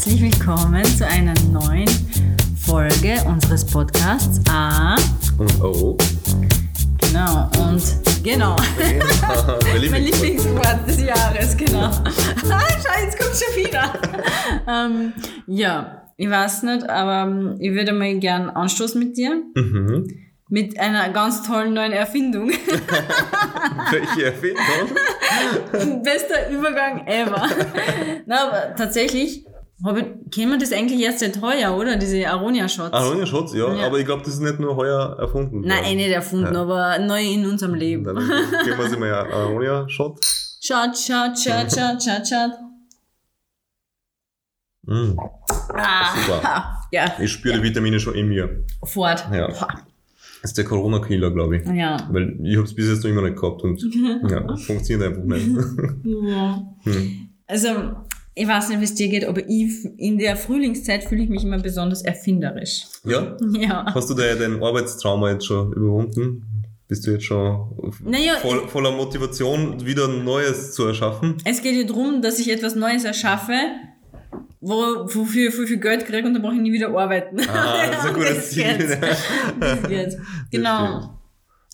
herzlich willkommen zu einer neuen Folge unseres Podcasts A. Und oh. Genau, und genau. mein Lieblingswort des Jahres, genau. Schau, jetzt kommt schon wieder. ähm, ja, ich weiß nicht, aber ähm, ich würde mal gern anstoßen mit dir. Mhm. Mit einer ganz tollen neuen Erfindung. Welche Erfindung? Bester Übergang ever. Na, aber tatsächlich kennen wir das eigentlich erst seit heuer, oder? Diese Aronia-Shots. Aronia-Shots, ja, Ja. aber ich glaube, das ist nicht nur heuer erfunden. Nein, eh nicht erfunden, Ja. aber neu in unserem Leben. Dann geben wir sie mal einen Aronia-Shot. Shot, shot, shot, shot, shot, shot. Mm. Ah, Super. Ja, Ich spüre die Vitamine schon in mir. fort. Ja. Das ist der Corona-Killer, glaube ich. Ja. Weil ich habe es bis jetzt noch immer nicht gehabt und ja, funktioniert einfach nicht. ja. Hm. Also, ich weiß nicht, wie es dir geht, aber ich, in der Frühlingszeit fühle ich mich immer besonders erfinderisch. Ja? Ja. Hast du da dein Arbeitstrauma jetzt schon überwunden? Bist du jetzt schon Naja, voll, voller Motivation, wieder Neues zu erschaffen? Es geht ja darum, dass ich etwas Neues erschaffe, wo, wofür ich viel, Geld kriege und dann brauche ich nie wieder arbeiten. Ah, das ist ein gutes Ziel. Das geht's. Genau.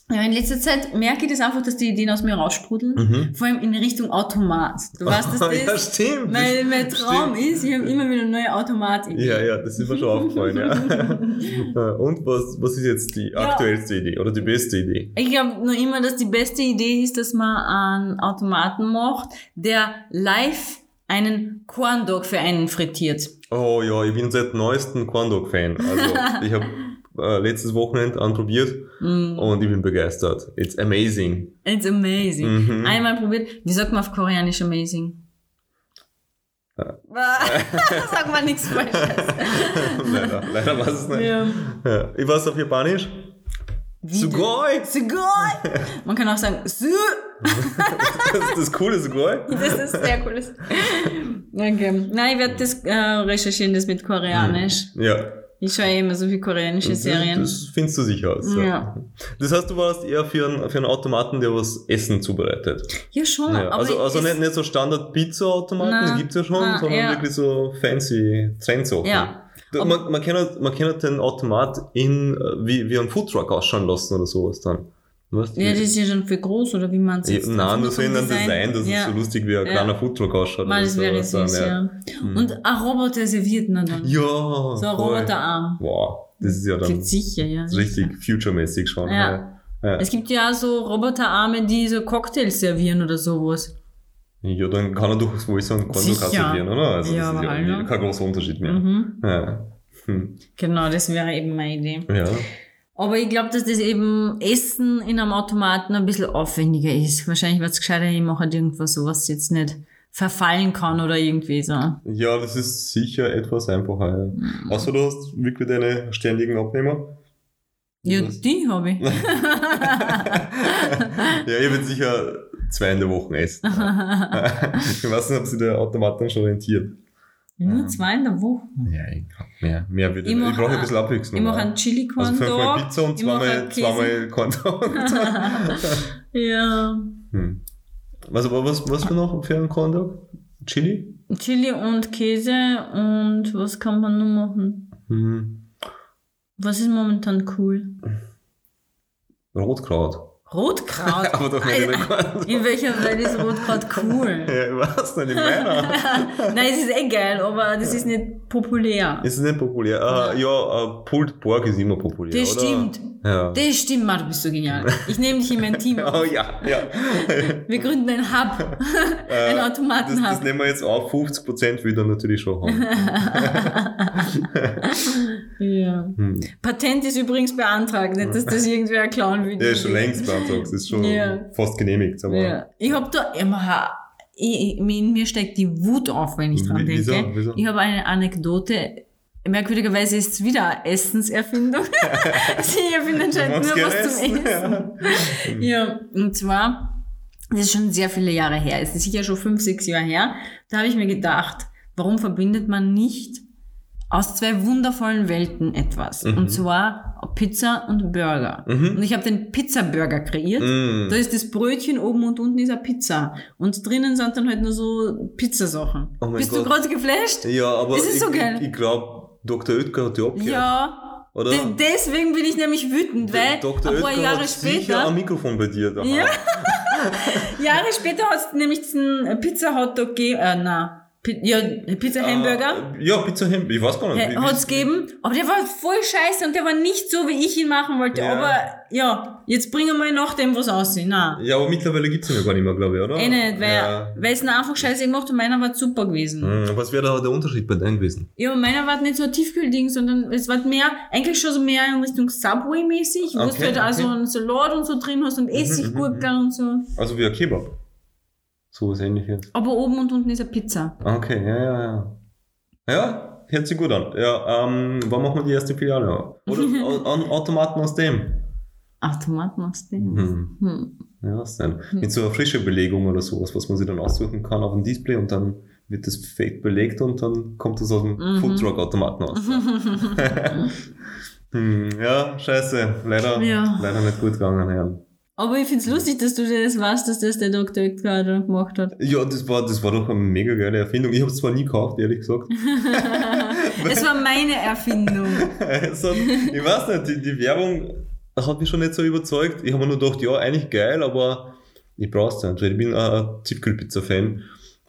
Ja, in letzter Zeit merke ich das einfach, dass die Ideen aus mir raussprudeln. Mhm. Vor allem in Richtung Automat. Du weißt, dass das ja, stimmt. mein, mein Traum stimmt. ist, ich habe immer wieder neue Automatideen. Ja, ja, das ist mir schon aufgefallen, ja. Und was, was ist jetzt die Ja. aktuellste Idee oder die beste Idee? Ich glaube noch immer, dass die beste Idee ist, dass man einen Automaten macht, der live einen Corn Dog für einen frittiert. Oh ja, ich bin seit neuestem Corn Dog Fan. Also ich habe äh, letztes Wochenende anprobiert Mm. und ich bin begeistert. It's amazing. It's amazing. Mhm. Einmal probiert. Wie sagt man auf Koreanisch amazing? Ja. Sag mal nichts Falsches. leider, leider weiß es nicht. Ja. Ja. Ich weiß auf Japanisch. Sugoi! Sugoi! Man kann auch sagen, Su. Das ist das coole Sugoi. Das ist sehr cool. Okay. Nein, ich werde das äh, recherchieren, das mit Koreanisch. Ja. Ich schaue eh immer so viel koreanische Das, Serien. das findest du sicher aus. Ja. Das heißt, du warst eher für einen, für einen Automaten, der was Essen zubereitet. Ja, schon. Ja. Also, also nicht, nicht so Standard-Pizza-Automaten, die gibt's ja schon, Nein, sondern ja. wirklich so fancy Trendsachen. Ja. Man, man, kann halt, man kann halt den Automat in, äh, wie, wie ein Foodtruck ausschauen lassen oder sowas dann. Weißt? Ja, das ist ja schon für groß, oder wie man es Ja, jetzt Nein, nur so in einem Design, dass ja. es so lustig wie ein Ja. kleiner Foodtruck ausschaut. Mal, das wäre so. süß, Dann, ja. Und ein Roboter serviert man dann. Ja, So ein. Roboterarm. Wow, das ist ja dann sicher, ja. richtig future-mäßig schon. Ja. Ja. Es gibt ja auch so Roboterarme, die so Cocktails servieren oder sowas. ja, dann kann er doch wohl so Konto Sicher. kassieren, oder? Also Ja, das ist ja kein großer Unterschied mehr. Mhm. Hm. Genau, das wäre eben meine Idee. ja. Aber ich glaube, dass das eben Essen in einem Automaten ein bisschen aufwendiger ist. Wahrscheinlich wird es gescheiter, ich mache halt irgendwas so, was jetzt nicht verfallen kann oder irgendwie so. Ja, das ist sicher etwas einfacher. Ja. Mhm. Außer du hast wirklich deine ständigen Abnehmer. Ja, Das- die habe ich. ja, ich würde sicher zwei in der Woche essen. ich weiß nicht, ob sich der Automat dann schon rentiert. Nur zwei in der Woche. Ja, ich glaube, mehr, mehr würde Ich brauche ein bisschen Abwechslung. Ich mache einen chili corn also fünfmal. Pizza und zweimal, zweimal Corn Ja. hm. Was, was, was für noch für einen Dog? Chili? Chili und Käse und was kann man noch machen? Hm. Was ist momentan cool? Rotkraut. Rotkraut. aber doch nicht in der in welcher Welt ist Rotkraut cool? Ja, weiß nicht, in meiner. Nein, es ist eh geil, aber das ist nicht populär. Ist es nicht populär? Ah, ja, äh, Pulled Pork ist immer populär, Das oder? stimmt. Ja. Das stimmt, du bist so genial. Ich nehme dich in mein Team. Oh auf. ja, ja. Wir gründen ein Hub. Ein Äh, Das, das Automatenhub. nehmen wir jetzt auf. 50% will dann natürlich schon haben. Ja. Hm. Patent ist übrigens beantragt, nicht, dass das irgendwer klauen will. Der ist schon längst beantragt. Das ist schon Ja. fast genehmigt. Aber Ja. Ich hab da immer, ich, in mir steigt die Wut auf, wenn ich dran Wieso? denke. Wieso? Ich habe eine Anekdote. Merkwürdigerweise ist es wieder eine Essenserfindung. Sie erfinden anscheinend nur was gerne zum Essen, Essen. Ja, und zwar, das ist schon sehr viele Jahre her, es ist sicher schon fünf, sechs Jahre her, da habe ich mir gedacht, warum verbindet man nicht aus zwei wundervollen Welten etwas. Mhm. Und zwar Pizza und Burger. Mhm. Und ich habe den Pizza-Burger kreiert. Mm. Da ist das Brötchen oben und unten ist eine Pizza. Und drinnen sind dann halt nur so Pizzasachen. Oh Bist Gott. du gerade geflasht? Ja, aber Das ist ich, so geil. ich, ich glaube, Dr. Oetker hat die abgehört. Ja. Oder? De deswegen bin ich nämlich wütend, weil Dr. ein paar Oetker Jahre später, ein Mikrofon bei dir. Ja. Jahre später hat es nämlich diesen Pizza Hotdog gegeben, äh, na, ja, Pizza Hamburger. Äh, ja, Pizza Hamburger. Ich weiß gar nicht. Hat es gegeben, aber der war voll scheiße und der war nicht so, wie ich ihn machen wollte. Ja. Aber ja, jetzt bringen wir nach dem was aussehen. Nein. Ja, aber mittlerweile gibt's ihn ja gar nicht mehr, glaube ich, oder? Eh nicht, weil, Ja. es ihn einfach scheiße gemacht und meiner war super gewesen. Hm, Was wäre da der Unterschied bei deinem gewesen? Ja, meiner war nicht so ein Tiefkühlding, sondern es war mehr, eigentlich schon so mehr in Richtung Subway-mäßig, wo Okay, du halt auch so okay. einen Salat und so drin hast und Essiggurken und so. Also wie ein Kebab. So was ähnliches. Aber oben und unten ist eine Pizza. Okay, ja, ja, ja. Ja, hört sich gut an. Ja, ähm, wann machen wir die erste Filiale? Oder an Automaten aus dem? Ach, Tomaten aus dem. Hm. Hm. Ja, was denn? Mit so einer frischen Belegung oder sowas, was man sich dann aussuchen kann auf dem Display und dann wird das fake belegt und dann kommt das aus dem Mhm. Foodtruck-Automaten aus. hm, ja, scheiße. Leider, Ja. leider nicht gut gegangen, Herr. Aber ich find's lustig, dass du das weißt, dass das der Dr. Oetker gemacht hat. Ja, das war, das war doch eine mega geile Erfindung. Ich habe es zwar nie gekauft, ehrlich gesagt. Es war meine Erfindung. so, ich weiß nicht, die, die Werbung hat mich schon nicht so überzeugt. Ich habe mir nur gedacht, ja, eigentlich geil, aber ich brauch's nicht, weil ich bin ein- Tiefkühlpizza-Fan.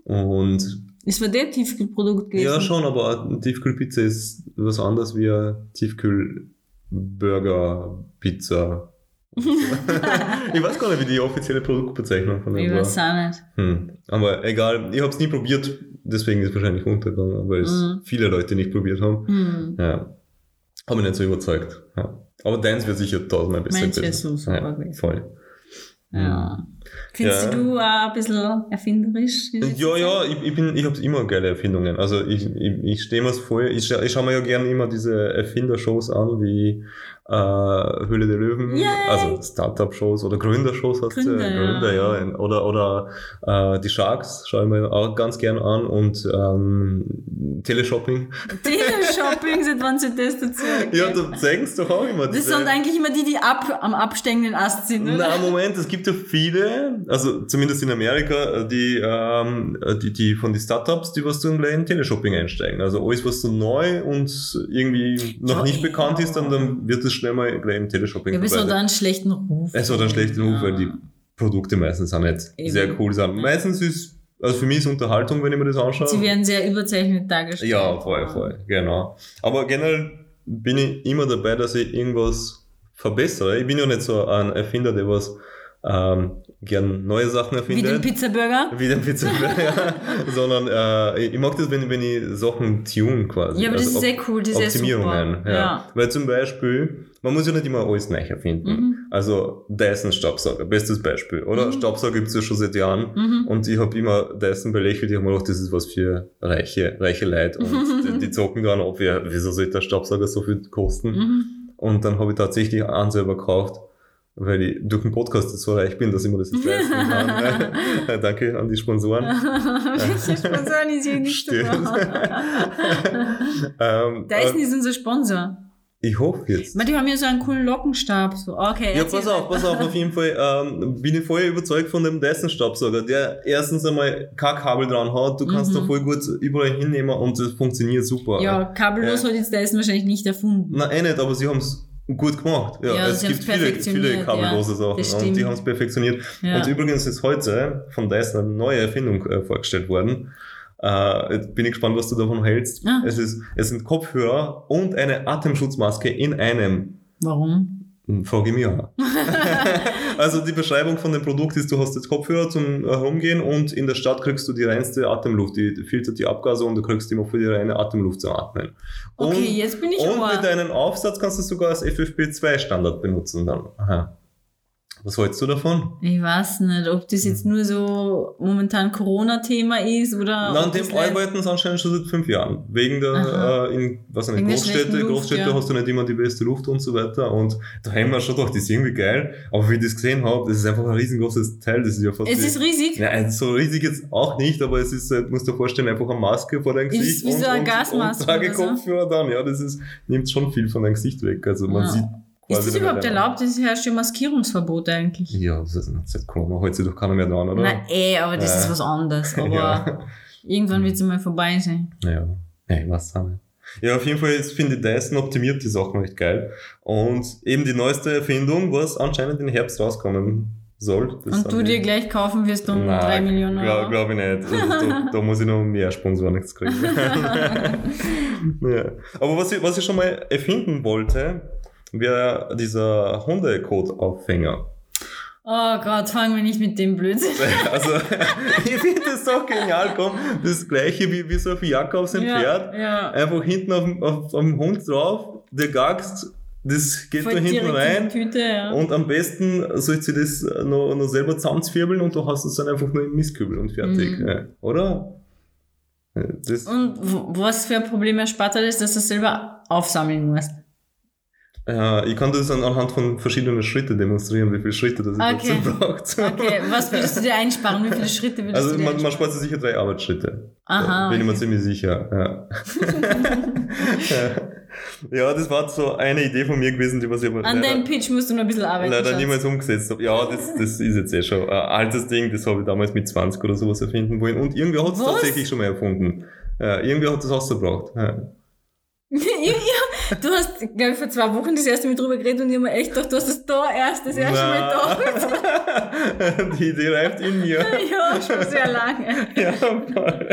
Und Es war der Tiefkühlprodukt gewesen. ja, schon, aber eine Tiefkühlpizza ist was anderes wie eine Tiefkühlburger-Pizza. ich weiß gar nicht, wie die offizielle Produktbezeichnung von dem Ich war. weiß auch nicht. Hm. Aber egal, ich habe es nie probiert, deswegen ist es wahrscheinlich untergegangen, weil es Mhm. viele Leute nicht probiert haben. Hm. Ja. Habe mich nicht so überzeugt. Ja. Aber deins wird sicher tausendmal besser Meins wär gewesen. so super ja, gewesen. Voll. Ja. Findest Ja. du auch ein bisschen erfinderisch? Ja, ja, ich, ich, bin, ich habe immer geile Erfindungen. Also ich, ich, ich stehe mir voll, ich, scha- ich schaue mir ja gerne immer diese Erfindershows an, wie äh, Höhle der Löwen, Yay! also Startup-Shows oder Gründershows hast Gründer, du. ja. Gründer, ja. in- Oder, oder äh, die Sharks schaue ich mir auch ganz gern an und ähm, Teleshopping. Teleshopping, seit wann sie das dazu Ja, da zeigen es doch auch immer. Das sind eigentlich immer die, die ab, am absteigenden Ast sind, oder? Na, Moment, es gibt ja viele, also zumindest in Amerika, die, ähm, die, die von den Startups, die was dann gleich in Teleshopping einsteigen. Also alles, was so neu und irgendwie noch Ja, nicht ja. bekannt ist, dann, dann wird es schnell mal gleich im Teleshopping Ja, es hat verbreitet. einen schlechten Ruf. Es hat einen schlechten Ruf, weil die Ja. Produkte meistens auch nicht Eben. sehr cool sind. Meistens ist, also für mich ist Unterhaltung, wenn ich mir das anschaue. Sie werden sehr überzeichnet dargestellt. Ja, voll, voll, genau. Aber generell bin ich immer dabei, dass ich irgendwas verbessere. Ich bin ja nicht so ein Erfinder, der was ähm, gern neue Sachen Wie erfindet. den Pizzaburger. Wie den Pizzaburger. Sondern äh, ich mag das, wenn, wenn ich Sachen tune quasi. Ja, aber das Also ist sehr cool, das ist Optimierungen. super. Ja. Ja. Weil zum Beispiel, man muss ja nicht immer alles neu erfinden. Mhm. Also Dyson Staubsauger, bestes Beispiel. Oder Mhm. Staubsauger gibt's ja schon seit Jahren. Mhm. Und ich habe immer Dyson belächelt, ich habe mir gedacht, das ist was für reiche, reiche Leute. Und die, die zocken dann ab, ja, wieso soll der Staubsauger so viel kosten? Mhm. Und dann habe ich tatsächlich einen selber gekauft, weil ich durch den Podcast so reich bin, dass ich mir das jetzt leisten kann. Danke an die Sponsoren. Welche Sponsoren ist hier nicht ähm, Dyson äh, ist unser Sponsor. ich hoffe jetzt. Man, die haben ja so einen coolen Lockenstab. So. Okay, Ja, pass auf, pass auf, auf jeden Fall ähm, bin ich voll überzeugt von dem Dyson-Staubsauger, der erstens einmal kein Kabel dran hat, du kannst Mhm. da voll gut überall hinnehmen und das funktioniert super. Ja, kabellos Ja. hat jetzt Dyson wahrscheinlich nicht erfunden. Na, eh nicht, aber sie haben es gut gemacht. Ja, Ja, es gibt viele, viele kabellose ja, Sachen und die haben es perfektioniert. Ja. Und übrigens ist heute von Dyson eine neue Erfindung äh, vorgestellt worden. Äh, bin ich gespannt, was du davon hältst. Ah. Es, ist, es sind Kopfhörer und eine Atemschutzmaske in einem. Warum? Hm, Frage ich mich auch. also die Beschreibung von dem Produkt ist, du hast jetzt Kopfhörer zum äh, Herumgehen und in der Stadt kriegst du die reinste Atemluft, die filtert die Abgase und du kriegst immer für die reine Atemluft zum Atmen. Okay, und, jetzt bin ich Und ohr. mit deinem Aufsatz kannst du sogar als FFP2 Standard benutzen dann. Aha. Was hältst du davon? Ich weiß nicht, ob das jetzt nur so momentan Corona-Thema ist oder. Na, an dem arbeiten sie anscheinend schon seit fünf Jahren. Wegen der, äh, in, was nicht, Großstädte, Luft, Großstädte ja. hast du nicht immer die beste Luft und so weiter. Und da haben wir schon gedacht, das ist irgendwie geil. Aber wie ich das gesehen habe, das ist einfach ein riesengroßes Teil. Das ist ja fast. Es ist riesig? Ja, so riesig jetzt auch nicht, aber es ist, halt, musst du dir vorstellen, einfach eine Maske vor deinem Gesicht. Ist wie so eine Gasmaske. Und, und Tragekopfhörer so. dann, ja, das ist, nimmt schon viel von deinem Gesicht weg. Also man ja. sieht ist das überhaupt erlaubt? Das herrscht ja Maskierungsverbot eigentlich. Ja, das ist seit Corona sich doch keiner mehr dran, oder? Nein, eh, aber das äh. ist was anderes. Aber ja. irgendwann wird es mal vorbei sein. Ja, ja ich weiß auch nicht. Ja, auf jeden Fall finde ich Dyson optimiert die Sachen recht geil. Und eben die neueste Erfindung, was anscheinend im Herbst rauskommen soll. und du dir gleich kaufen wirst um Nein, 3 Millionen Euro? Glaube glaub ich nicht. Also, da, da, muss ich noch mehr Sponsoren kriegen. ja. Aber was ich, was ich schon mal erfinden wollte, wäre dieser Hundekot-Aufhänger. Oh Gott, fangen wir nicht mit dem Blödsinn. Also, ich finde das so genial, komm, das gleiche wie, wie so eine Jacke auf sein ja, Pferd. Ja. Einfach hinten auf, auf, auf dem Hund drauf, der gagst, das geht Voll da hinten rein. Tüte, ja. Und am besten sollst du das noch, noch selber zusammenzwirbeln und du hast es dann einfach nur im Mistkübel und fertig. Mhm. Ja, oder? Das und was für ein Problem erspart hat, ist, dass du es selber aufsammeln musst. Ja, ich kann das anhand von verschiedenen Schritten demonstrieren, wie viele Schritte das okay. dazu braucht. Okay, was würdest du dir einsparen? Wie viele Schritte würdest also du dir man, man spart sich sicher drei Arbeitsschritte. Aha. Bin okay. ich mir ziemlich sicher. Ja. ja, das war so eine Idee von mir gewesen, die was ich aber An deinem Pitch musst du noch ein bisschen arbeiten. Leider Schatz. niemals umgesetzt habe. Ja, das, das ist jetzt eh schon ein altes Ding, das habe ich damals mit 20 oder sowas erfinden wollen. Und irgendwer hat es tatsächlich schon mal erfunden. Ja, irgendwer hat das ausgebracht. Ja. du hast, glaube ich, vor zwei Wochen das erste Mal drüber geredet und ich habe mir echt gedacht, du hast es da erst das erste Na. Mal gedacht. Die Idee reift in mir. ja, schon sehr lange. ja, voll.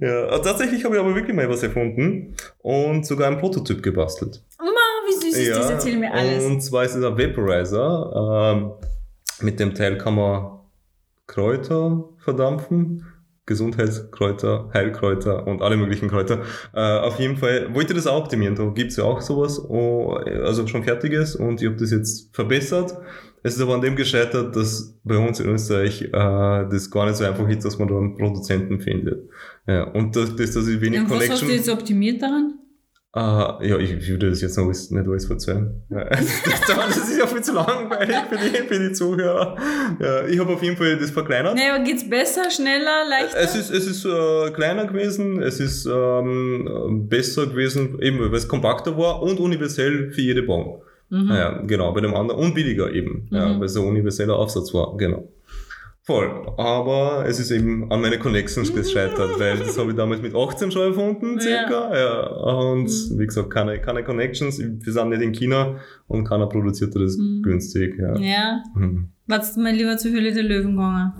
Ja, tatsächlich habe ich aber wirklich mal was erfunden und sogar einen Prototyp gebastelt. Ma, wie süß ist ja, das? Erzähl mir alles. Und zwar ist es ein Vaporizer. Ähm, mit dem Teil kann man Kräuter verdampfen Gesundheitskräuter, Heilkräuter und alle möglichen Kräuter. Äh, auf jeden Fall wollte das auch optimieren. Da gibt's ja auch sowas, oh, also schon fertiges und ich habe das jetzt verbessert. Es ist aber an dem gescheitert, dass bei uns in Österreich äh, das gar nicht so einfach ist, dass man da einen Produzenten findet. Ja, und das, das dass ich wenig und Connection... Was hast du jetzt optimiert daran? Ah, ja, ich würde das jetzt noch nicht alles verzeihen. das ist ja viel zu langweilig für die, für die Zuhörer. Ja, ich habe auf jeden Fall das verkleinert. Naja, aber geht's besser, schneller, leichter? Es ist, es ist äh, kleiner gewesen, es ist ähm, besser gewesen, eben weil es kompakter war und universell für jede Bon. Mhm. Ja, genau, bei dem anderen und billiger eben, mhm. ja, weil es ein universeller Aufsatz war, genau. Voll. Aber es ist eben an meine Connections gescheitert, weil das habe ich damals mit 18 schon erfunden, circa. Ja. ja. Und mhm. wie gesagt, keine, keine Connections. Wir sind nicht in China und keiner produziert das mhm. günstig. Ja. ja. Mhm. Du mal lieber zur Höhle der Löwen gegangen?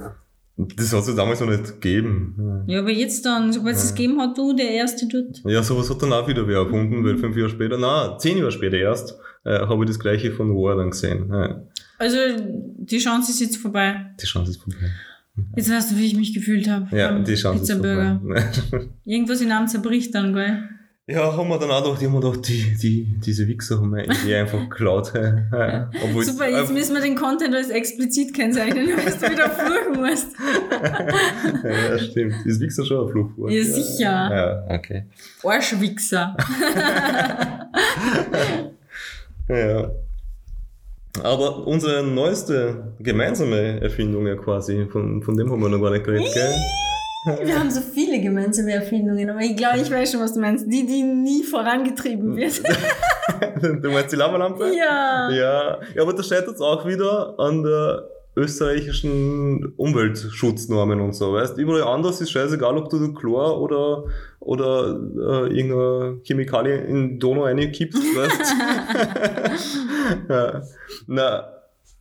Das hat es damals noch nicht gegeben. Ja, aber jetzt dann, sobald es ja. es gegeben hat, du der Erste dort. Ja, sowas hat dann auch wieder wer erfunden, weil fünf Jahre später, na, zehn Jahre später erst, äh, habe ich das gleiche von Rohr dann gesehen. Ja. Also die Chance ist jetzt vorbei. Die Chance ist vorbei. Jetzt weißt du, wie ich mich gefühlt habe. Ja, die Chance ist vorbei. Irgendwas in einem zerbricht dann, gell? Ja, haben wir dann auch gedacht, die haben gedacht, die, die, diese Wichser haben wir die einfach geklaut. Ja, Super, jetzt müssen wir den Content als explizit kennzeichnen, weil du wieder fluchen musst. ja, ja, stimmt. Ist Wichser schon ein Fluchwort? Ja, sicher. Ja, okay. Arschwichser. ja. Aber unsere neueste gemeinsame Erfindung ja quasi, von, von dem haben wir noch gar nicht geredet, gell? Wir haben so viele gemeinsame Erfindungen, aber ich glaube, ich weiß schon, was du meinst. Die, die nie vorangetrieben wird. du meinst die Lavalampe? Ja. Ja, ja aber das scheitert auch wieder an der österreichischen Umweltschutznormen und so, weißt Überall anders ist scheißegal, ob du Chlor oder, oder äh, irgendeine Chemikalie in Donau reinkippst, weißt ja. Na,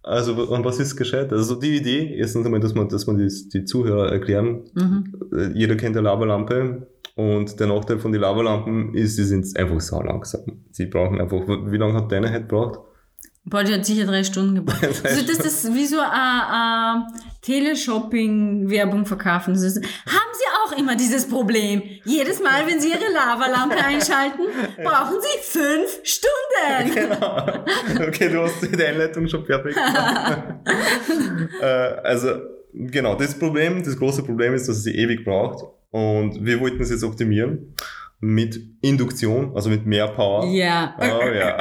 also, und was ist gescheit? Also, die Idee, erstens einmal, dass man, dass man die, die Zuhörer erklären. Mhm. Äh, jeder kennt eine Lavalampe. Und der Nachteil von den Lavalampen ist, sie sind einfach sau langsam. Sie brauchen einfach, wie lange hat deine halt gebraucht? Die hat sicher drei Stunden gebraucht. Also das ist wie so eine Teleshopping-Werbung verkaufen. Ist, haben Sie auch immer dieses Problem? Jedes Mal, wenn Sie Ihre Lavalampe einschalten, brauchen Sie fünf Stunden. Genau. Okay, du hast die Einleitung schon perfekt gemacht. äh, also, genau, das Problem, das große Problem ist, dass es sie ewig braucht. Und wir wollten es jetzt optimieren mit Induktion, also mit mehr Power. Ja. Oh, ja.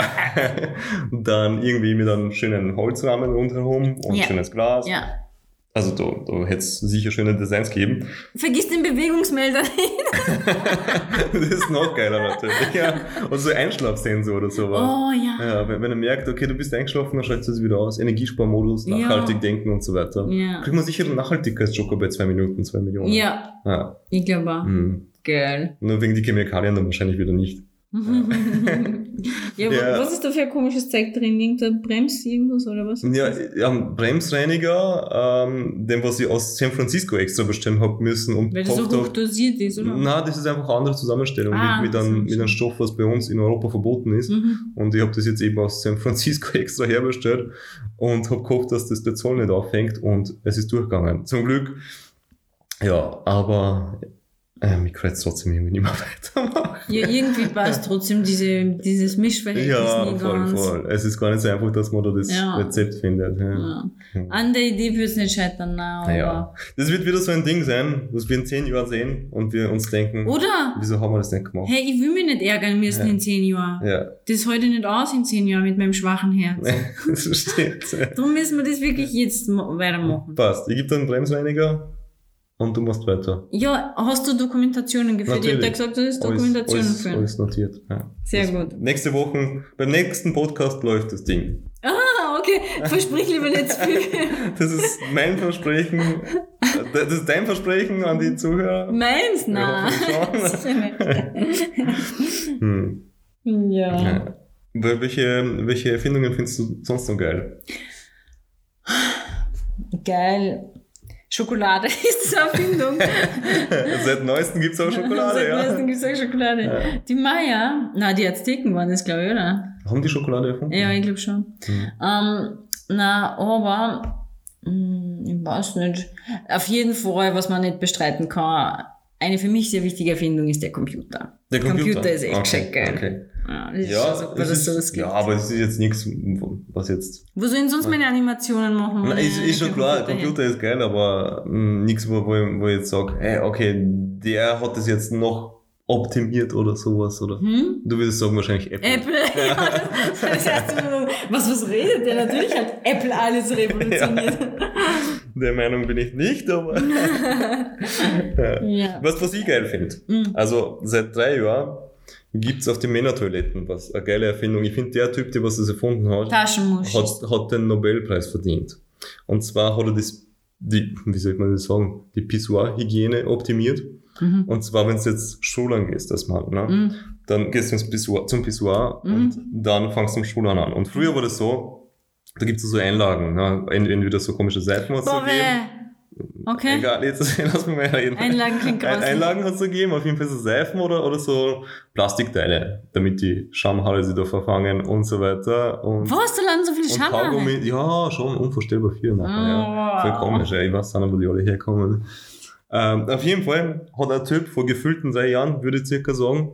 dann irgendwie mit einem schönen Holzrahmen rundherum und Ja. schönes Glas. Ja. Also da, da hätte es sicher schöne Designs geben. Vergiss den Bewegungsmelder nicht. das ist noch geiler natürlich. Ja. Und so Einschlafsensor oder sowas. Oh ja. Ja, wenn, wenn er merkt, okay, du bist eingeschlafen, dann schaltet es wieder aus. Energiesparmodus, Ja. nachhaltig denken und so weiter. Ja. Kriegt man sicher einen Nachhaltigkeitsjoker bei zwei Minuten, zwei Millionen. Ja, ja. ich glaube auch. Hm. Geil. Nur wegen die Chemikalien dann wahrscheinlich wieder nicht. ja, Ja. was ist da für ein komisches Zeug drin? Irgendein Brems, irgendwas oder was? Ja, ja ein Bremsreiniger, ähm, den was ich aus San Francisco extra bestellen hab müssen und Weil das so hoch dosiert ist, oder? Na, das ist einfach eine andere Zusammenstellung Ah, mit, mit, einem, mit einem Stoff, was bei uns in Europa verboten ist. Mhm. Und ich habe das jetzt eben aus San Francisco extra herbestellt und habe gehofft, dass das der Zoll nicht aufhängt und es ist durchgegangen. Zum Glück. Ja, aber äh, mich kann jetzt trotzdem irgendwie nicht mehr weitermachen. Ja, irgendwie passt trotzdem diese, dieses Mischverhältnis Ja, nie voll, ganz. voll. Es ist gar nicht so einfach, dass man da das Ja. Rezept findet. Ja. Ja. An der Idee wird es nicht scheitern, nein, aber. Ja. Das wird wieder so ein Ding sein, was wir in zehn Jahren sehen und wir uns denken, Oder? wieso haben wir das nicht gemacht? Hey, ich will mich nicht ärgern müssen in zehn Jahren. Ja, Das ich nicht aus in zehn Jahren mit meinem schwachen Herz. das stimmt. Darum müssen wir das wirklich jetzt weitermachen. Passt. Ich gebe dir einen Bremsreiniger und du machst weiter. Ja, hast du Dokumentationen geführt? Ich habe Natürlich. gesagt, du hast Dokumentationen alles, führen. alles notiert. Ja. Sehr Das- gut. Nächste Woche, beim nächsten Podcast läuft das Ding. Ah, okay. Versprich lieber nicht zu viel. Das ist mein Versprechen. Das ist dein Versprechen an die Zuhörer. Meins? Nein. Hm. ja. Ja. Wel- Welche, welche Erfindungen findest du sonst noch geil? Geil. Schokolade ist eine Erfindung. Seit neuestem gibt es auch Schokolade, Seit ja. neuestem gibt's auch Schokolade. Ja. Die Maya, na, die Azteken waren das, glaube ich, oder? Haben die Schokolade erfunden? Ja, ich glaube schon. Hm. Ähm, na, aber, mh, ich weiß nicht. Auf jeden Fall, was man nicht bestreiten kann, eine für mich sehr wichtige Erfindung ist der Computer. Der Computer, Computer ist echt okay, geil. Okay. Ja, das ist Ja, schon super, es sowas ist, gibt. ja, aber es ist jetzt nichts, was jetzt. Wo sollen sonst meine Animationen machen? Ohne ist, ist schon klar, Computer Computer ist geil, aber nichts, wo, wo, ich- jetzt sage, hey, okay, der hat das jetzt noch optimiert oder sowas, oder? Hm? Du würdest sagen wahrscheinlich Apple. Apple, ja, das, das heißt, was, was redet der? Natürlich hat Apple alles revolutioniert. Der Meinung bin ich nicht, aber. ja. Ja. Was, was ich geil finde. Mhm. Also seit drei Jahren gibt's auf den Männertoiletten was, eine geile Erfindung. Ich finde, der Typ, der was das erfunden hat, hat, hat den Nobelpreis verdient. Und zwar hat er das, die, wie soll man das sagen, die Pissoir-Hygiene optimiert. Mhm. Und zwar, wenn du jetzt Schulan gehst als Mann, ne? Mhm. dann gehst du ins Pissoir, zum Pissoir Mhm. und dann fangst du am Schulan an. Und früher war das so, da gibt's so Einlagen, ne? Ent- entweder so komische Seifen hat's Boah, gegeben. weh. Okay. Egal, jetzt lass mich mal reden. Einlagen klingt Ein, grausig. Einlagen hat's gegeben, auf jeden Fall so Seifen oder, oder so Plastikteile, damit die Schamhaare sich da verfangen und so weiter. Und, Was, da landen so viele Schamhaare? Kaugummi, ja, schon unvorstellbar viel nachher, ja. Oh, Voll komisch, ey. ich weiß nicht, wo die alle herkommen. Ähm, auf jeden Fall hat ein Typ vor gefühlten drei Jahren, würde ich circa sagen,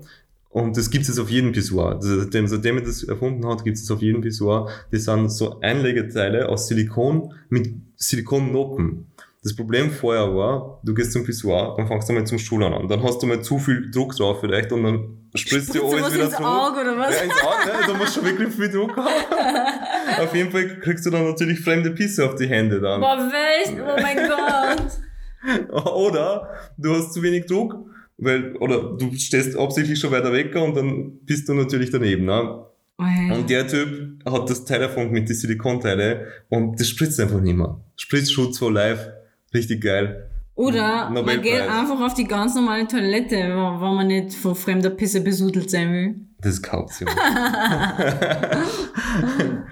und das gibt es auf jedem Pissoir. Seitdem, seitdem er das erfunden hat, gibt es auf jedem Pissoir. Das sind so Einlegeteile aus Silikon mit Silikonnoppen. Das Problem vorher war, du gehst zum Pissoir und fangst einmal zum Stuhl an. Dann hast du mal zu viel Druck drauf vielleicht und dann spritzt dir du alles wieder ins zurück. Auge oder was? Ja, ins Auge, ne? da musst du wirklich viel Druck haben. auf jeden Fall kriegst du dann natürlich fremde Pisse auf die Hände dann. Boah, echt? Oh mein Gott. Oder du hast zu wenig Druck, weil, oder du stehst absichtlich schon weiter weg und dann bist du natürlich daneben. Ne? Oh, Und der Typ hat das Teil erfunden mit den Silikonteile und das spritzt einfach nicht mehr. Spritzschutz for life, richtig geil. Oder man Nobelpreis. geht einfach auf die ganz normale Toilette, wo man nicht von fremder Pisse besudelt sein will. Das ist Option.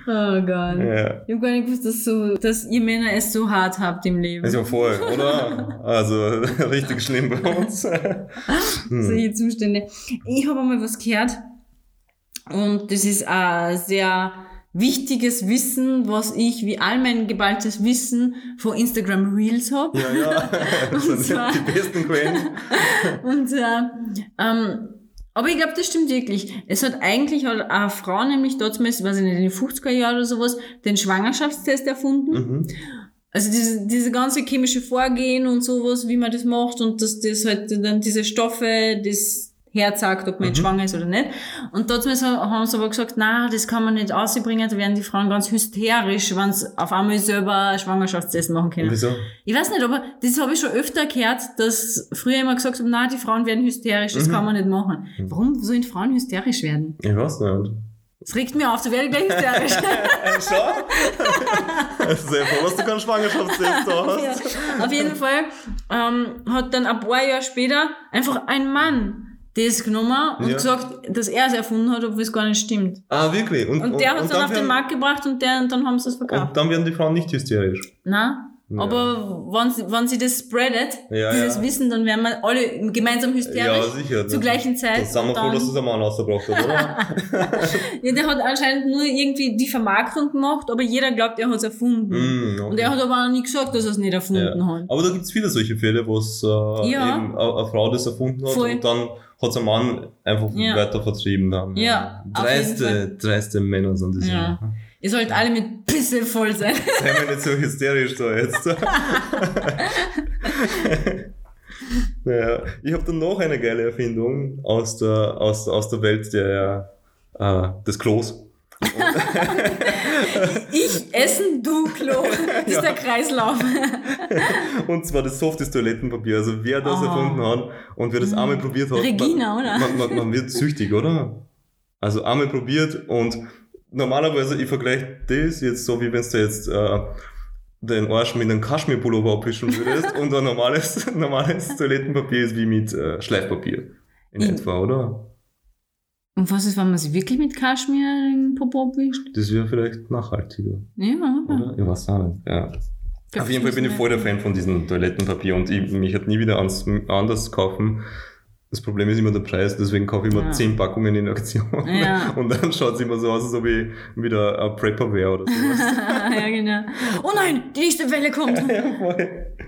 Oh Gott. ja. Ich hab gar nicht gewusst, dass, so, dass ihr Männer es so hart habt im Leben. Das ist ja voll, oder? Also richtig schlimm bei uns. Hm. solche Zustände. Ich habe einmal was gehört und das ist auch sehr wichtiges Wissen, was ich wie all mein geballtes Wissen von Instagram Reels habe. Ja, ja. Das sind zwar- die besten Quellen. Und äh, ähm, aber ich glaube, das stimmt wirklich. Es hat eigentlich hat eine Frau, nämlich dort zumindest, weiß ich nicht, in den 50er Jahren oder sowas, den Schwangerschaftstest erfunden. Mhm. Also diese, diese ganze chemische Vorgehen und sowas, wie man das macht und dass das halt dann diese Stoffe, das Herz sagt, ob man jetzt schwanger ist oder nicht. Und dort haben sie aber gesagt, na, das kann man nicht ausbringen, da werden die Frauen ganz hysterisch, wenn sie auf einmal selber Schwangerschaftstest machen können. Wieso? Ich weiß nicht, aber das habe ich schon öfter gehört, dass früher immer gesagt haben, na, die Frauen werden hysterisch, das kann man nicht machen. Warum sollen Frauen hysterisch werden? Ich weiß nicht. Das regt mir auf, da werde ich gleich hysterisch. Schau. Sehr froh, dass du keinen Schwangerschaftstest da hast. Ja, auf jeden Fall ähm, hat dann ein paar Jahre später einfach ein Mann das genommen und Ja. gesagt, dass er es erfunden hat, obwohl es gar nicht stimmt. Ah, wirklich? Und, Und der hat es dann auf den Markt gebracht und, der, und dann haben sie es verkauft. Und dann werden die Frauen nicht hysterisch. Na? Ja. Aber wenn sie, wenn sie das spreadet, Ja, dieses ja. Wissen, dann werden wir alle gemeinsam hysterisch Ja, sicher. zur gleichen Zeit. Das sind wir froh, dass das ein Mann rausgebracht hat, oder? Ja, der hat anscheinend nur irgendwie die Vermarktung gemacht, aber jeder glaubt, er hat es erfunden. Mm, okay. Und er hat aber auch nie gesagt, dass er es nicht erfunden ja. hat. Aber da gibt es viele solche Fälle, wo es äh, eben eine, Frau das erfunden hat Voll. und dann hat es ein Mann einfach weiter vertrieben. Dann. Ja, Dreiste, dreiste Männer sind das. Ja. Ihr sollt alle mit Pisse voll sein. Sei mal nicht so hysterisch da jetzt. naja, ich habe dann noch eine geile Erfindung aus der, aus, aus der Welt der, äh, des Klos. Ich essen, du Klo. Das ist der Kreislauf. Und zwar das softes Toilettenpapier. Also wer das Oh. erfunden hat und wer das einmal probiert hat. Regina, man, oder? Man, man, man wird süchtig, oder? Also einmal probiert und normalerweise, ich vergleiche das jetzt so, wie wenn du jetzt äh, den Arsch mit einem Kaschmirpullover abwischen würdest und ein normales, normales Toilettenpapier ist wie mit äh, Schleifpapier. In Mhm. etwa, oder? Und was ist, wenn man sich wirklich mit Kaschmir in den Popo abwischt? Das wäre vielleicht nachhaltiger, Ja, oder? Ich weiß auch nicht. Ja. Auf jeden Fall bin ich voll der Fan von diesem Toilettenpapier und ich, mich hat nie wieder ans, anders kaufen. Das Problem ist immer der Preis, deswegen kaufe ich immer Ja. 10 Packungen in Aktion. Ja. Und dann schaut es immer so aus, als ob ich wieder ein Prepper wäre oder sowas. ja, genau. Oh nein, die nächste Welle kommt. ja.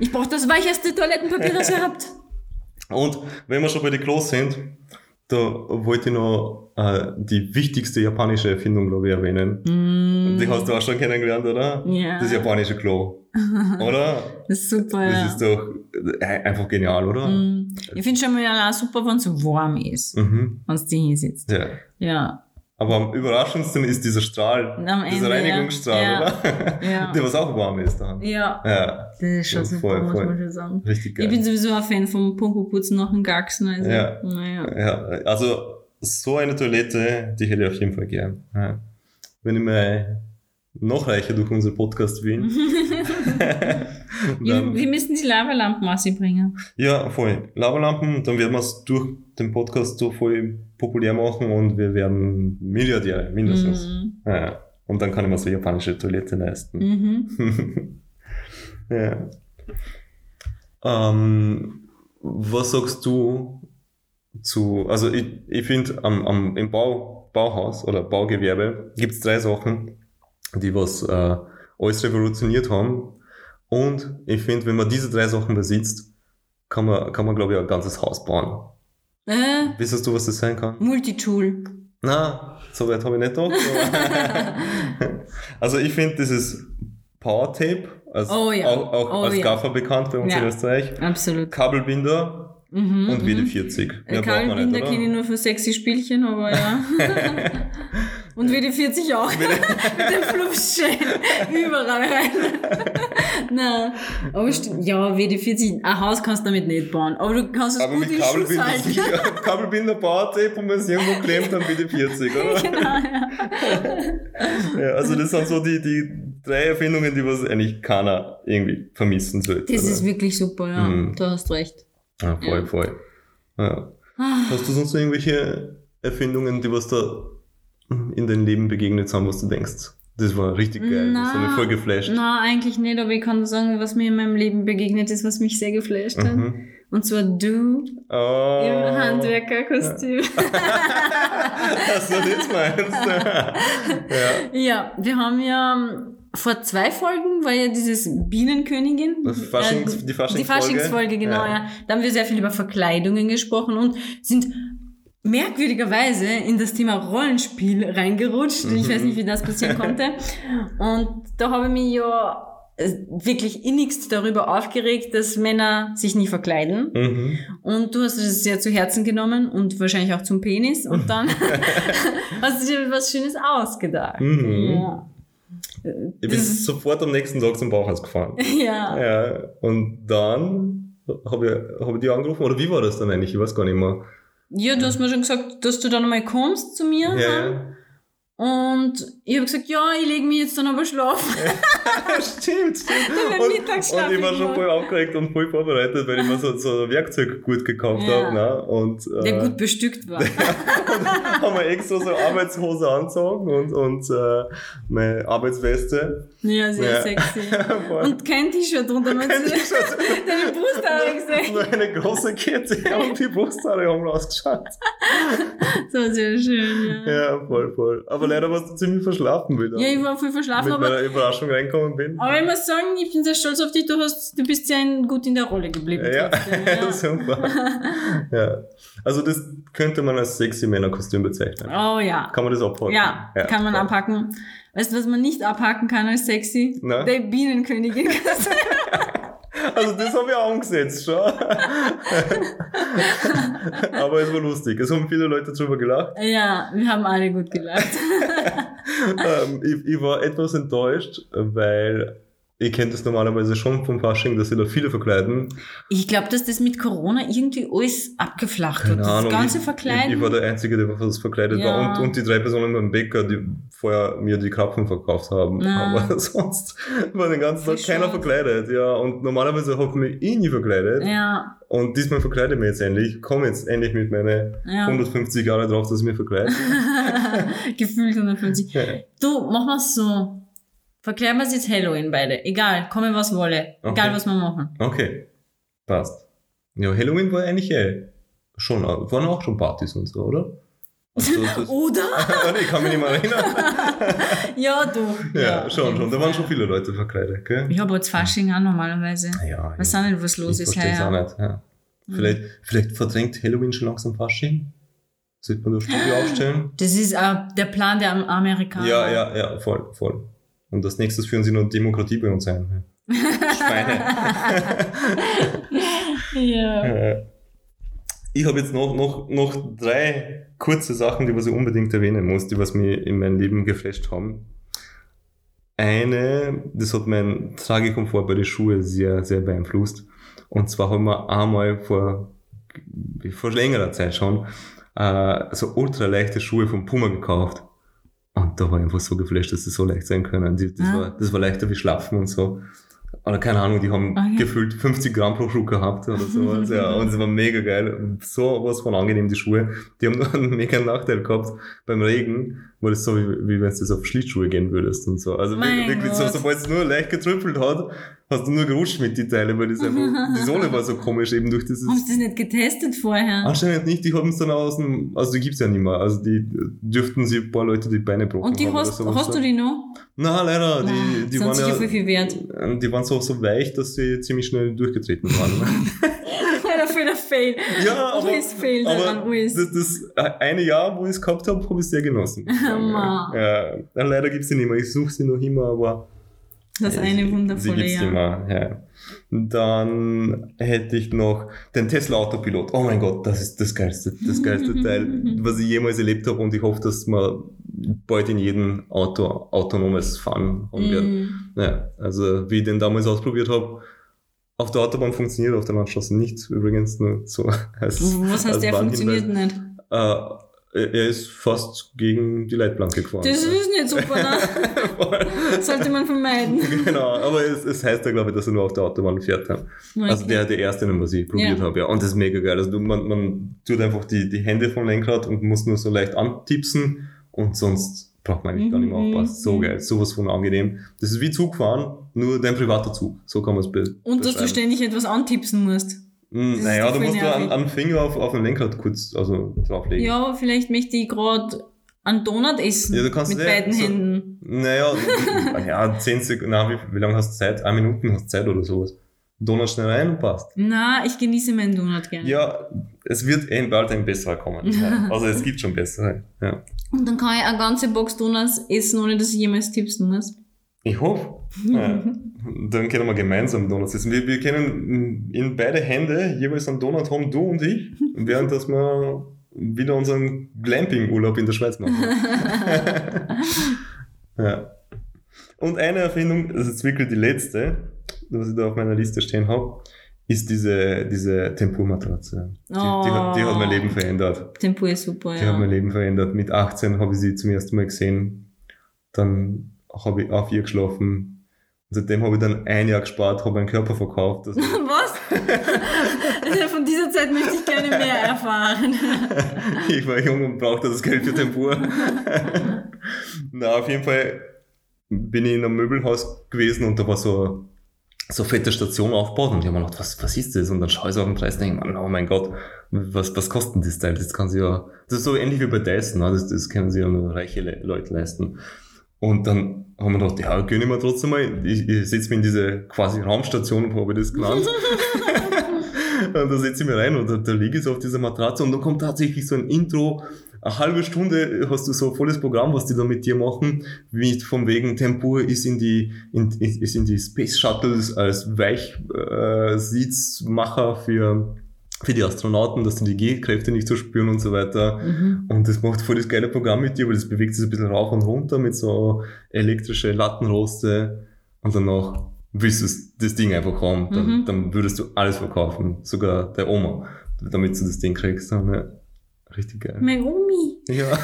Ich brauche das weicheste Toilettenpapier, das ihr habt. Und wenn wir schon bei den Klos sind, da wollte ich noch äh, die wichtigste japanische Erfindung, glaube ich, erwähnen. Mm, Die hast du auch schon kennengelernt, oder? Ja. Das japanische Klo. Oder? das ist super, Das ja. ist doch äh, einfach genial, oder? Mm. Ich finde schon mal auch super, wenn es warm ist, Mhm. wenn es dir hier sitzt. Ja. Ja. Aber am überraschendsten ist dieser Strahl, Am dieser Ende, Reinigungsstrahl, ja. oder? Ja. Der was auch warm ist dann. Ja. Ja, Das ist schon super, voll, muss man schon sagen. richtig geil. Ich bin sowieso ein Fan vom Popo-Putzen nach dem Gaxen. Also, Ja. Naja. ja, also so eine Toilette, die hätte ich auf jeden Fall gern. Ja. Wenn ich mal noch reicher durch unseren Podcast bin. Wir, wir müssen die Lavalampen bringen. ja, voll. Lavalampen, dann werden wir es durch den Podcast so voll populär machen und wir werden Milliardäre, mindestens. Mhm. Ja. Und dann kann ich mir so japanische Toilette leisten. Mhm. ja. Ähm, was sagst du zu, also ich, ich finde am, am, im Bau, Bauhaus oder Baugewerbe gibt es drei Sachen, die was äh, alles revolutioniert haben. Und ich finde, wenn man diese drei Sachen besitzt, kann man, kann man glaube ich, ein ganzes Haus bauen. Äh, Wissest du, was das sein kann? Multitool. Na, so weit habe ich nicht gedacht. also ich finde dieses Power Tape, als, Oh ja. auch, auch Oh als ja. Gaffer bekannt bei uns Ja. in Österreich, Absolut. Kabelbinder Mhm, und mhm. WD-40. Mehr braucht man Kabelbinder kenne ich nur für sexy Spielchen, aber ja. Und WD-40 auch. Mit dem Fluffschein überall rein. Nein. Aber stimmt, ja, WD-40, ein Haus kannst du damit nicht bauen. Aber du kannst es Aber gut mit Kabelbinder. Kabelbinder, Power Tape und wenn es irgendwo klemmt, dann WD-40, oder? genau, ja. Ja, also das sind so die, die drei Erfindungen, die was eigentlich keiner irgendwie vermissen sollte. Das oder? ist wirklich super, ja. Mhm. Du hast recht. Ja, voll, Ja. voll. Ja. Ah, Hast du sonst irgendwelche Erfindungen, die was da in deinem Leben begegnet sind, was du denkst? Das war richtig geil. das hat mich voll geflasht. Na, eigentlich nicht, aber ich kann sagen, was mir in meinem Leben begegnet ist, was mich sehr geflasht hat. Mhm. Und zwar du Oh. im Handwerkerkostüm. Du das meinst. ja. ja, wir haben ja vor zwei Folgen war ja dieses Bienenkönigin. Faschings, die Faschingsfolge. Die Faschingsfolge, genau, ja. ja. Da haben wir sehr viel über Verkleidungen gesprochen und sind merkwürdigerweise in das Thema Rollenspiel reingerutscht. Mhm. Ich weiß nicht, wie das passieren konnte. Und da habe ich mich ja äh, wirklich innigst darüber aufgeregt, dass Männer sich nie verkleiden. Mhm. Und du hast es sehr zu Herzen genommen und wahrscheinlich auch zum Penis. Und dann hast du dir was Schönes ausgedacht. Mhm. Ja. Ich bin sofort am nächsten Tag zum Bauhaus gefahren. Ja. ja. Und dann habe ich, hab ich die angerufen, oder wie war das dann eigentlich? Ich weiß gar nicht mehr. Ja, du hast mir schon gesagt, dass du dann einmal kommst zu mir. Ja, ja. Und ich habe gesagt, ja, ich lege mich jetzt dann aber schlafen. stimmt, stimmt. Dann und, und ich war schon voll aufgeregt und voll vorbereitet, weil ich mir so, so Werkzeug gut gekauft ja. habe. Ne? Und, äh, Der gut bestückt war. und haben wir extra so Arbeitshose anzogen und, und äh, meine Arbeitsweste. Ja, sehr ja. sexy. und kein T-Shirt drunter. Kein T-Shirt. Deine Brusthaare gesehen. Nur eine große Kette und die Brusthaare haben rausgeschaut. Das war sehr schön, ja. Ja, voll, voll. Aber leider warst du ziemlich verschlafen wieder. Ja, ich war voll verschlafen. Mit meiner Überraschung reinkommen bin. Aber ich muss sagen, ich bin sehr stolz auf dich. Du, hast, du bist sehr gut in der Rolle geblieben. Ja, ja. super. ja. Also das könnte man als sexy Männerkostüm bezeichnen. Oh ja. Kann man das abhaken? Ja, ja kann man voll. abhaken. Weißt du, was man nicht abhaken kann als sexy? Na? Der Bienenkönigin. Also das habe ich auch umgesetzt schon. Aber es war lustig. Es haben viele Leute drüber gelacht. Ja, wir haben alle gut gelacht. ähm, ich, ich war etwas enttäuscht, weil Ihr kennt das normalerweise schon vom Fasching, dass sie da viele verkleiden. Ich glaube, dass das mit Corona irgendwie alles abgeflacht Keine hat. Das Ahnung, ganze Verkleiden. Ich, ich, war der Einzige, der was verkleidet ja. war. Und, und die drei Personen beim Bäcker, die vorher mir die Krapfen verkauft haben. Ja. Aber sonst war den ganzen Tag keiner verkleidet. Ja, und normalerweise habe ich mich eh nie verkleidet. Ja. Und diesmal verkleide ich mich jetzt endlich. Ich komme jetzt endlich mit meinen ja. 150 Jahren drauf, dass ich mich verkleide. Gefühlt 150. Ja. Du, mach mal so Verklären wir es jetzt Halloween beide. Egal, komme was wolle. Okay. Egal, was wir machen. Okay. Passt. Ja, Halloween war eigentlich eh schon, waren auch schon Partys und so, oder? Also oder? ich kann mich nicht mehr erinnern. ja, du. Ja, ja schon, schon. Da waren schon viele Leute verkleidet, gell? Ich habe jetzt Fasching auch normalerweise. Ja, Weiß ja. auch nicht, was los ich ist heuer. auch nicht, ja. Mhm. Vielleicht, vielleicht verdrängt Halloween schon langsam Fasching? Sollte man da Studio aufstellen? Das ist uh, der Plan der Amerikaner. Ja, ja, ja, voll, voll. Und als nächstes führen sie nur Demokratie bei uns ein. Schweine. ja. Ich habe jetzt noch, noch, noch drei kurze Sachen, die was ich unbedingt erwähnen muss, die was mir in meinem Leben geflasht haben. Eine, das hat mein Tragekomfort bei den Schuhen sehr, sehr beeinflusst. Und zwar haben wir einmal vor, vor längerer Zeit schon äh, so ultraleichte Schuhe von Puma gekauft. Und da war ich einfach so geflasht, dass sie so leicht sein können. Das, ah. war, das war leichter wie Schlafen und so. Oder keine Ahnung, die haben okay. gefühlt 50 Gramm pro Schuh gehabt oder sowas. ja, und es war mega geil. So was von angenehm, die Schuhe. Die haben nur einen mega Nachteil gehabt beim Regen, war das so, wie, wie wenn du das auf Schlittschuhe gehen würdest und so. Also mein wirklich Gott. so, sobald es nur leicht getrüppelt hat, hast du nur gerutscht mit die Teile, weil das einfach, die Sohle war so komisch eben durch dieses. Hast du das nicht getestet vorher? Anscheinend nicht, die haben es dann aus dem, also die gibt's ja nicht mehr. Also die dürften sie ein paar Leute die Beine gebrochen Und die haben hast, hast du die noch? Na, leider, die, ah, die waren ja, viel, viel wert. die waren so, so weich, dass sie ziemlich schnell durchgetreten waren. für der Fail. Ja, aber, fail aber das, das eine Jahr, wo ich es gehabt habe, habe ich sehr genossen. ja, leider gibt es sie nicht mehr. Ich suche sie noch immer, aber das ja, eine wundervolle sie Jahr. Immer, ja. Dann hätte ich noch den Tesla Autopilot. Oh mein Gott, das ist das geilste, das geilste Teil, was ich jemals erlebt habe und ich hoffe, dass man bald in jedem Auto autonomes Fahren haben wird. Mm. Ja, also wie ich den damals ausprobiert habe, auf der Autobahn funktioniert, auf der Landstraße nicht, übrigens nur so. Als, Was heißt, als der funktioniert nicht? Äh, er ist fast gegen die Leitplanke gefahren. Das ist nicht super, ne? Sollte man vermeiden. Genau, aber es, es heißt ja, glaube ich, dass er nur auf der Autobahn fährt. Okay. Also der, der erste, den ich probiert ja. habe, ja. Und das ist mega geil. Also man, man tut einfach die, die Hände vom Lenkrad und muss nur so leicht antipsen und sonst braucht man eigentlich gar nicht mehr mhm. aufpassen. So geil, sowas von angenehm. Das ist wie Zugfahren, nur dein privater Zug. So kann man es be Und dass du ständig etwas antipsen musst. Hm, naja, da musst du einen, einen Finger auf, auf den Lenkrad kurz also, drauflegen. Ja, aber vielleicht möchte ich gerade einen Donut essen. Ja, du kannst mit ja, beiden so- Händen. Naja, ja, 10 Sekunden, na, wie, wie lange hast du Zeit? Eine Minute hast du Zeit oder sowas. Donut schnell rein und passt. Na, ich genieße meinen Donut gerne. Ja, es wird eh bald ein besserer kommen. Also es gibt schon bessere. Ja. Und dann kann ich eine ganze Box Donuts essen, ohne dass ich jemals tipsen muss. Ich hoffe. Ja. Dann können wir gemeinsam Donuts essen. Wir, wir können in beide Hände jeweils einen Donut haben, du und ich, während dass wir wieder unseren Glamping-Urlaub in der Schweiz machen. ja. Und eine Erfindung, das ist wirklich die letzte, was ich da auf meiner Liste stehen habe, ist diese, diese Tempurmatratze. Die, die, hat, die hat mein Leben verändert. Tempur ist super, Die hat mein ja. Leben verändert. Mit 18 habe ich sie zum ersten Mal gesehen. Dann habe ich auf ihr geschlafen. Und seitdem habe ich dann ein Jahr gespart, habe meinen Körper verkauft. Also, Was? Also von dieser Zeit möchte ich gerne mehr erfahren. ich war jung und brauchte das Geld für Tempur. Na, auf jeden Fall bin ich in einem Möbelhaus gewesen und da war so, so eine fette Station aufgebaut und ich habe mir gedacht, was, was ist das? Und dann schaue ich so auf den Preis und denke, oh mein Gott, was, was kostet denn das Teil? Das kann sie ja, das ist so ähnlich wie bei Dyson, ne? das, das können sich ja nur reiche Le Leute leisten. Und dann haben wir gedacht, ja, gönn ich mir trotzdem mal, ich, ich setze mich in diese quasi Raumstation, habe ich das genannt. Und da setze ich mich rein und da, da liege ich so auf dieser Matratze und dann kommt tatsächlich so ein Intro. Eine halbe Stunde hast du so ein volles Programm, was die da mit dir machen, wie von wegen Tempur ist in die, in, ist in die Space Shuttles als Weichsitzmacher äh, für, für die Astronauten, dass die die G-Kräfte nicht so spüren und so weiter. Mhm. Und das macht voll das geile Programm mit dir, weil das bewegt sich ein bisschen rauf und runter mit so elektrische Lattenroste und danach willst du das- Ding einfach haben, dann, Mhm. dann würdest du alles verkaufen, sogar der Oma, damit du das Ding kriegst. Dann, ja. Richtig geil. Mein Omi. Ja.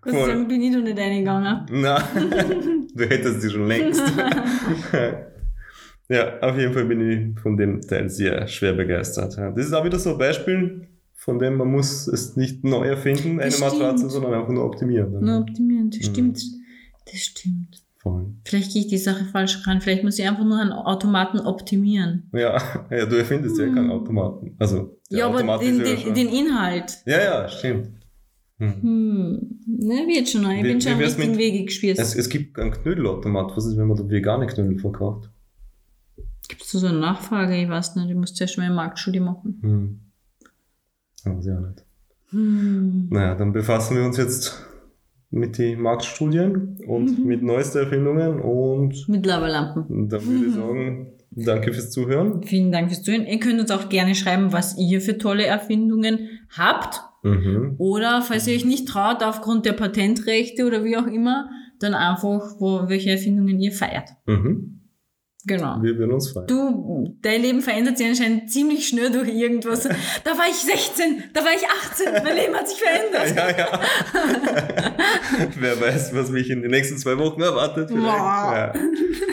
Gott sei Dank bin ich da nicht reingegangen. Na, du hättest die schon längst. ja, auf jeden Fall bin ich von dem Teil sehr schwer begeistert. Das ist auch wieder so ein Beispiel, von dem man muss es nicht neu erfinden, eine Das Matratze, stimmt. sondern einfach nur optimieren. Nur optimieren, das Mhm. stimmt. Das stimmt. Voll. Vielleicht gehe ich die Sache falsch ran. Vielleicht muss ich einfach nur einen Automaten optimieren. Ja, ja, du erfindest ja keinen Automaten. Also, ja, aber Automat den, ja den, schon- den Inhalt. Ja, ja, stimmt. Hm. Hm. Ne, wird schon. Ich Wie- bin schon richtigen mit- Wege gespürt. Es, es gibt einen Knödelautomat. Was ist, wenn man da vegane Knödel verkauft? Gibt es da so eine Nachfrage? Ich weiß nicht. Ich muss zuerst mal eine Marktstudie machen. Hm. Ja, sehr nicht. Hm. Naja, dann befassen wir uns jetzt mit den Marktstudien und Mhm. mit neuesten Erfindungen und Mit Lavalampen. dann würde ich Mhm. sagen, danke fürs Zuhören. Vielen Dank fürs Zuhören. Ihr könnt uns auch gerne schreiben, was ihr für tolle Erfindungen habt. Mhm. Oder falls ihr euch nicht traut, aufgrund der Patentrechte oder wie auch immer, dann einfach, wo, welche Erfindungen ihr feiert. Mhm. Genau. Wir würden uns freuen. Du, dein Leben verändert sich anscheinend ziemlich schnell durch irgendwas. Da war ich 16, da war ich 18, mein Leben hat sich verändert. Ja, ja. Wer weiß, was mich in den nächsten zwei Wochen erwartet. Vielleicht, ja.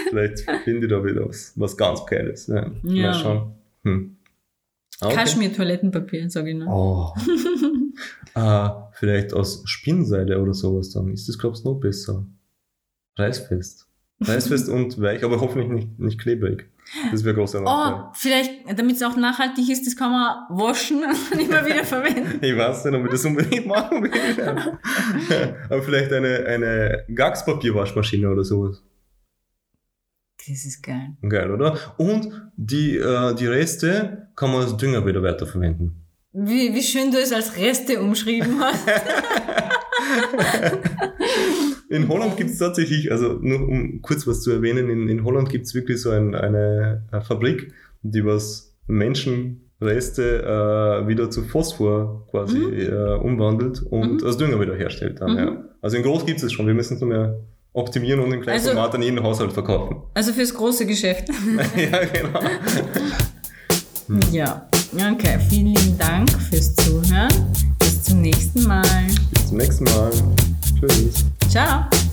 vielleicht finde ich da wieder was, was ganz Geiles. Ja. Ja. Mal schauen. Hm. Okay. Kaschmir-Toilettenpapier, sag ich nur. Oh. ah, vielleicht aus Spinnseide oder sowas dann. Ist das, glaubst du, noch besser? Reißfest. Reißfest und weich, aber hoffentlich nicht, nicht klebrig. Das wäre großer Nachteil. Oh, vielleicht, damit es auch nachhaltig ist, das kann man waschen und immer wieder verwenden. Ich weiß nicht, ob ich das unbedingt machen will. aber vielleicht eine, eine Gaxpapierwaschmaschine oder sowas. Das ist geil. Geil, oder? Und die, äh, die Reste kann man als Dünger wieder weiterverwenden. Wie, wie schön du es als Reste umschrieben hast. In Holland gibt es tatsächlich, also nur um kurz was zu erwähnen, in, in Holland gibt es wirklich so ein, eine, eine Fabrik, die was Menschenreste äh, wieder zu Phosphor quasi Mhm. äh, umwandelt und Mhm. als Dünger wieder herstellt. Dann, Mhm. ja. Also in groß gibt es schon, wir müssen es nur mehr optimieren und im kleinen Also- Format an jeden Haushalt verkaufen. Also fürs große Geschäft. ja, genau. Ja. Okay, vielen lieben Dank fürs Zuhören. Bis zum nächsten Mal. Bis zum nächsten Mal. Tschüss. Tchau!